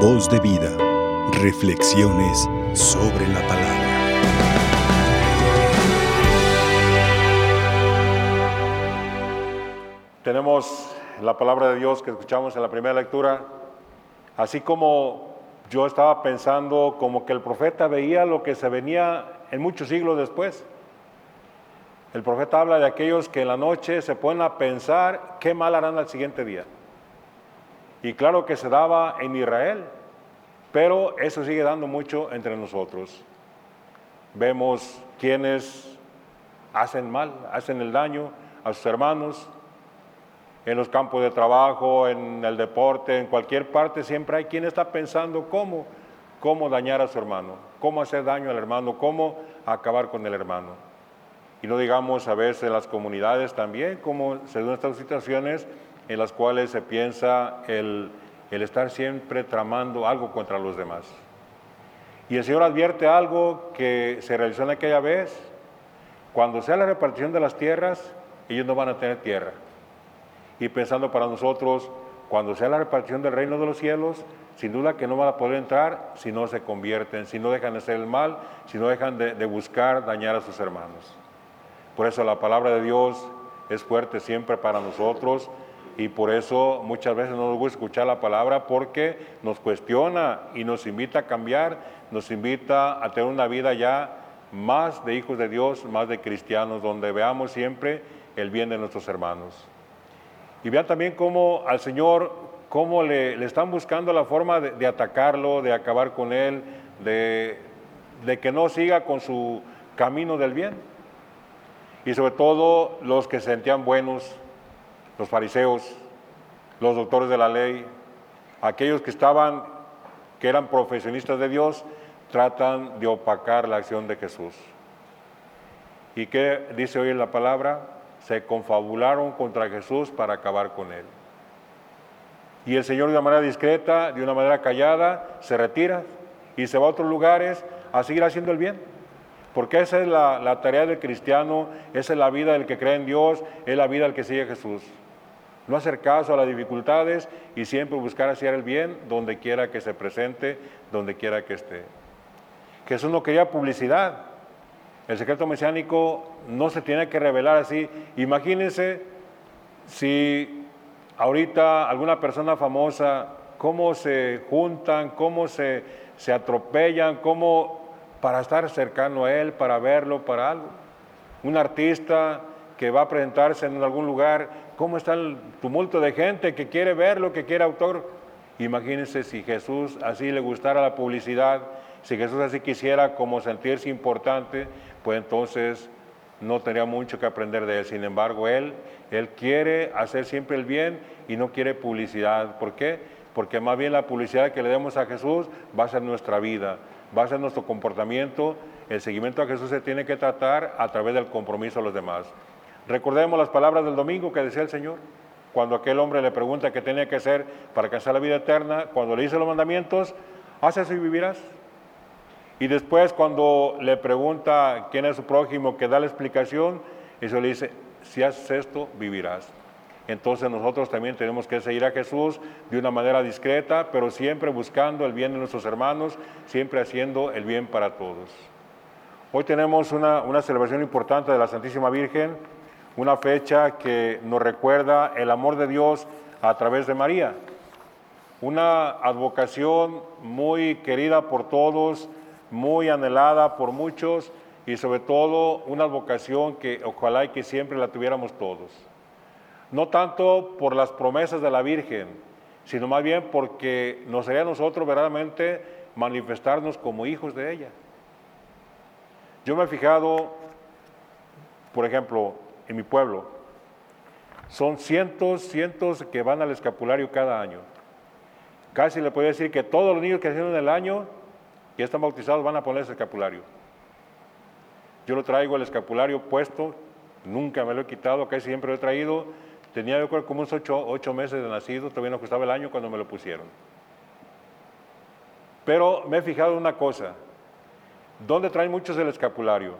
Voz de vida. Reflexiones sobre la palabra. Tenemos la palabra de Dios que escuchamos en la primera lectura, así como yo estaba pensando como que el profeta veía lo que se venía en muchos siglos después. El profeta habla de aquellos que en la noche se ponen a pensar qué mal harán al siguiente día. Y claro que se daba en Israel, pero eso sigue dando mucho entre nosotros. Vemos quienes hacen mal, hacen el daño a sus hermanos, en los campos de trabajo, en el deporte, en cualquier parte, siempre hay quien está pensando cómo, cómo dañar a su hermano, cómo hacer daño al hermano, cómo acabar con el hermano. Y no digamos a veces en las comunidades también, como se dan estas situaciones en las cuales se piensa el, el estar siempre tramando algo contra los demás. Y el Señor advierte algo que se realizó en aquella vez, cuando sea la repartición de las tierras, ellos no van a tener tierra. Y pensando para nosotros, cuando sea la repartición del reino de los cielos, sin duda que no van a poder entrar si no se convierten, si no dejan de hacer el mal, si no dejan de, de buscar dañar a sus hermanos. Por eso la palabra de Dios es fuerte siempre para nosotros y por eso muchas veces no nos gusta escuchar la palabra porque nos cuestiona y nos invita a cambiar, nos invita a tener una vida ya más de hijos de Dios, más de cristianos, donde veamos siempre el bien de nuestros hermanos. Y vean también cómo al Señor, cómo le, están buscando la forma de, de, atacarlo, de acabar con él, de, de que no siga con su camino del bien. Y sobre todo los que se sentían buenos, los fariseos, los doctores de la ley, aquellos que estaban, que eran profesionistas de Dios, tratan de opacar la acción de Jesús. ¿Y qué dice hoy en la palabra? Se confabularon contra Jesús para acabar con él. Y el Señor de una manera discreta, de una manera callada, se retira y se va a otros lugares a seguir haciendo el bien. Porque esa es la, la tarea del cristiano, esa es la vida del que cree en Dios, es la vida del que sigue a Jesús no hacer caso a las dificultades y siempre buscar hacer el bien donde quiera que se presente, donde quiera que esté. Jesús no quería publicidad. El secreto mesiánico no se tiene que revelar así. Imagínense si ahorita alguna persona famosa, cómo se juntan, cómo se, se atropellan, cómo para estar cercano a él, para verlo, para algo. Un artista que va a presentarse en algún lugar, cómo está el tumulto de gente que quiere verlo, que quiere autor. Imagínense si Jesús así le gustara la publicidad, si Jesús así quisiera como sentirse importante, pues entonces no tendría mucho que aprender de él. Sin embargo, él, él quiere hacer siempre el bien y no quiere publicidad. ¿Por qué? Porque más bien la publicidad que le demos a Jesús va a ser nuestra vida, va a ser nuestro comportamiento. El seguimiento a Jesús se tiene que tratar a través del compromiso a los demás. Recordemos las palabras del domingo que decía el Señor, cuando aquel hombre le pregunta qué tenía que hacer para alcanzar la vida eterna, cuando le dice los mandamientos, haz eso y vivirás. Y después cuando le pregunta quién es su prójimo, que da la explicación, eso le dice, si haces esto, vivirás. Entonces nosotros también tenemos que seguir a Jesús de una manera discreta, pero siempre buscando el bien de nuestros hermanos, siempre haciendo el bien para todos. Hoy tenemos una, una celebración importante de la Santísima Virgen, una fecha que nos recuerda el amor de Dios a través de María. Una advocación muy querida por todos, muy anhelada por muchos y sobre todo una advocación que ojalá y que siempre la tuviéramos todos. No tanto por las promesas de la Virgen, sino más bien porque nos sería a nosotros verdaderamente manifestarnos como hijos de ella. Yo me he fijado, por ejemplo, en mi pueblo. Son cientos, cientos que van al escapulario cada año. Casi le puedo decir que todos los niños que nacieron en el año y están bautizados van a poner ese escapulario. Yo lo traigo el escapulario puesto, nunca me lo he quitado, casi siempre lo he traído. Tenía yo creo como unos ocho, ocho meses de nacido, todavía no costaba el año cuando me lo pusieron. Pero me he fijado en una cosa, ¿dónde traen muchos el escapulario?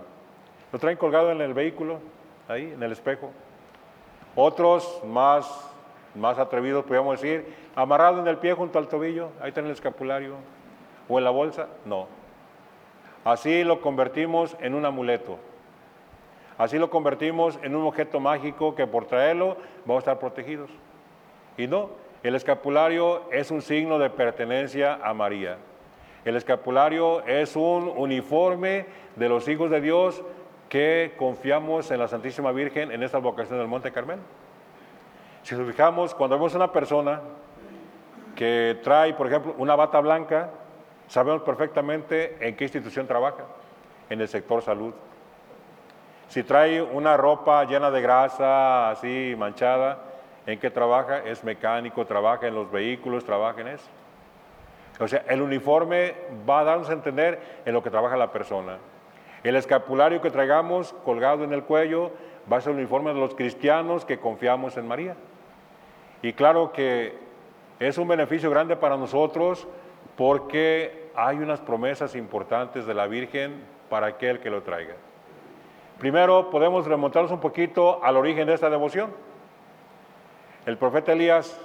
¿Lo traen colgado en el vehículo? Ahí en el espejo. Otros más más atrevidos podríamos decir, amarrado en el pie junto al tobillo, ahí está en el escapulario, o en la bolsa, no. Así lo convertimos en un amuleto. Así lo convertimos en un objeto mágico que por traerlo vamos a estar protegidos. Y no, el escapulario es un signo de pertenencia a María. El escapulario es un uniforme de los hijos de Dios que confiamos en la Santísima Virgen en esta vocación del Monte Carmelo. Si nos fijamos, cuando vemos una persona que trae, por ejemplo, una bata blanca, sabemos perfectamente en qué institución trabaja, en el sector salud. Si trae una ropa llena de grasa, así manchada, ¿en qué trabaja? Es mecánico, trabaja en los vehículos, trabaja en eso. O sea, el uniforme va a darnos a entender en lo que trabaja la persona. El escapulario que traigamos colgado en el cuello va a ser el uniforme de los cristianos que confiamos en María. Y claro que es un beneficio grande para nosotros porque hay unas promesas importantes de la Virgen para aquel que lo traiga. Primero podemos remontarnos un poquito al origen de esta devoción. El profeta Elías,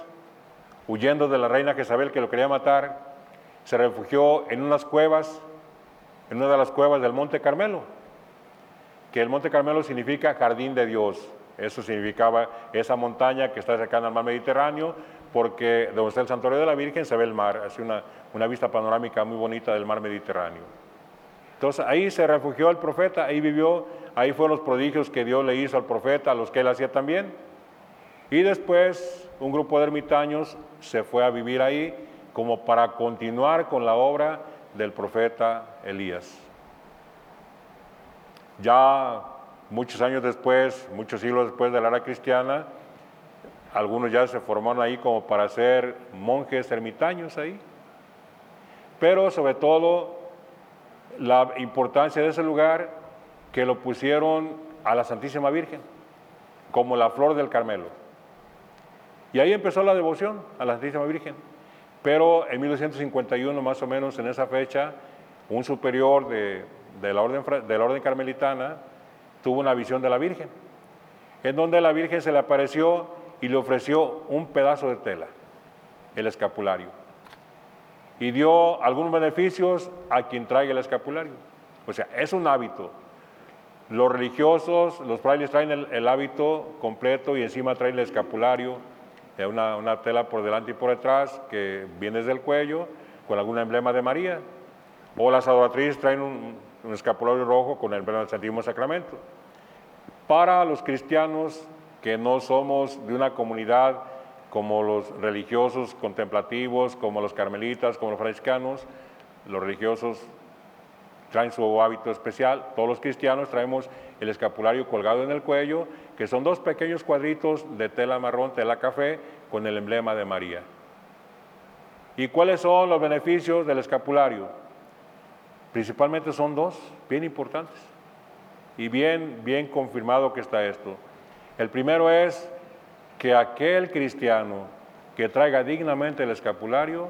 huyendo de la reina Jezabel que lo quería matar, se refugió en unas cuevas en una de las cuevas del Monte Carmelo, que el Monte Carmelo significa jardín de Dios. Eso significaba esa montaña que está cercana al mar Mediterráneo, porque donde está el santuario de la Virgen se ve el mar, hace una, una vista panorámica muy bonita del mar Mediterráneo. Entonces ahí se refugió el profeta, ahí vivió, ahí fueron los prodigios que Dios le hizo al profeta, a los que él hacía también. Y después un grupo de ermitaños se fue a vivir ahí como para continuar con la obra del profeta Elías. Ya muchos años después, muchos siglos después de la era cristiana, algunos ya se formaron ahí como para ser monjes ermitaños ahí. Pero sobre todo la importancia de ese lugar que lo pusieron a la Santísima Virgen, como la flor del Carmelo. Y ahí empezó la devoción a la Santísima Virgen. Pero en 1951, más o menos en esa fecha, un superior de, la, orden, carmelitana tuvo una visión de la Virgen, en donde la Virgen se le apareció y le ofreció un pedazo de tela, el escapulario, y dio algunos beneficios a quien traiga el escapulario. O sea, es un hábito. Los religiosos, los frailes traen el hábito completo y encima traen el escapulario una, una, tela por delante y por detrás que viene desde el cuello con algún emblema de María. O las adoratrices traen un, escapulario rojo con el emblema del Santísimo Sacramento. Para los cristianos que no somos de una comunidad como los religiosos contemplativos, como los carmelitas, como los franciscanos, los religiosos traen su hábito especial, todos los cristianos traemos el escapulario colgado en el cuello que son dos pequeños cuadritos de tela marrón, tela café, con el emblema de María. ¿Y cuáles son los beneficios del escapulario? Principalmente son dos, bien importantes. Y bien, bien confirmado que está esto. El primero es que aquel cristiano que traiga dignamente el escapulario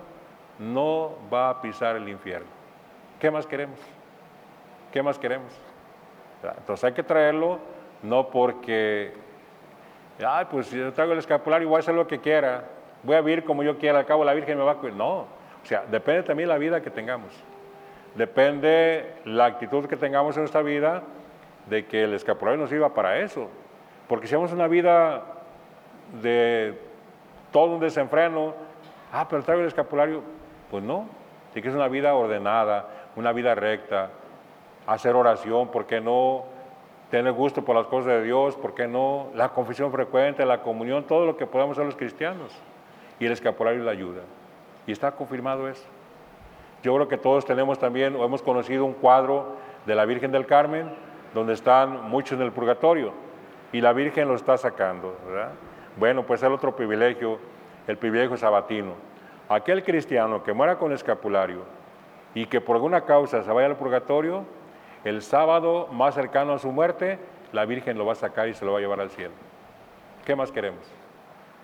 no va a pisar el infierno. ¿Qué más queremos? ¿Qué más queremos? Entonces hay que traerlo no porque, ay, pues yo traigo el escapulario, voy a hacer lo que quiera, voy a vivir como yo quiera, al cabo la Virgen me va a cuidar. No, o sea, depende también la vida que tengamos. Depende la actitud que tengamos en nuestra vida de que el escapulario nos sirva para eso. Porque si hacemos una vida de todo un desenfreno, ah, pero traigo el escapulario, pues no. Tiene que es una vida ordenada, una vida recta, hacer oración, ¿por qué no? tener gusto por las cosas de Dios, ¿por qué no? La confesión frecuente, la comunión, todo lo que podamos hacer los cristianos. Y el escapulario la ayuda. Y está confirmado eso. Yo creo que todos tenemos también, o hemos conocido un cuadro de la Virgen del Carmen, donde están muchos en el purgatorio, y la Virgen lo está sacando, ¿verdad? Bueno, pues el otro privilegio, el privilegio sabatino. Aquel cristiano que muera con escapulario y que por alguna causa se vaya al purgatorio, el sábado más cercano a su muerte, la Virgen lo va a sacar y se lo va a llevar al cielo. ¿Qué más queremos?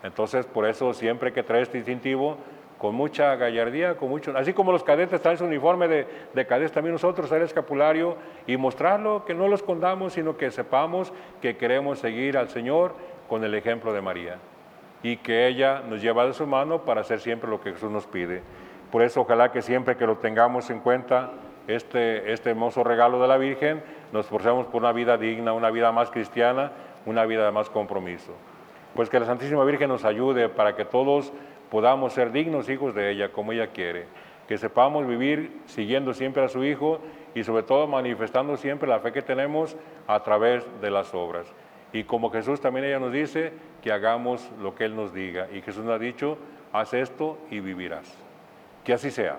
Entonces, por eso siempre que trae este distintivo, con mucha gallardía, con mucho, así como los cadetes traen su uniforme de, de cadetes, también nosotros traer el escapulario y mostrarlo, que no lo escondamos, sino que sepamos que queremos seguir al Señor con el ejemplo de María. y que ella nos lleva de su mano para hacer siempre lo que Jesús nos pide. Por eso ojalá que siempre que lo tengamos en cuenta, este, este hermoso regalo de la Virgen, nos esforcemos por una vida digna, una vida más cristiana, una vida de más compromiso. Pues que la Santísima Virgen nos ayude para que todos podamos ser dignos hijos de ella como ella quiere, que sepamos vivir siguiendo siempre a su Hijo y sobre todo manifestando siempre la fe que tenemos a través de las obras. Y como Jesús también ella nos dice, que hagamos lo que Él nos diga. Y Jesús nos ha dicho, haz esto y vivirás. Que así sea.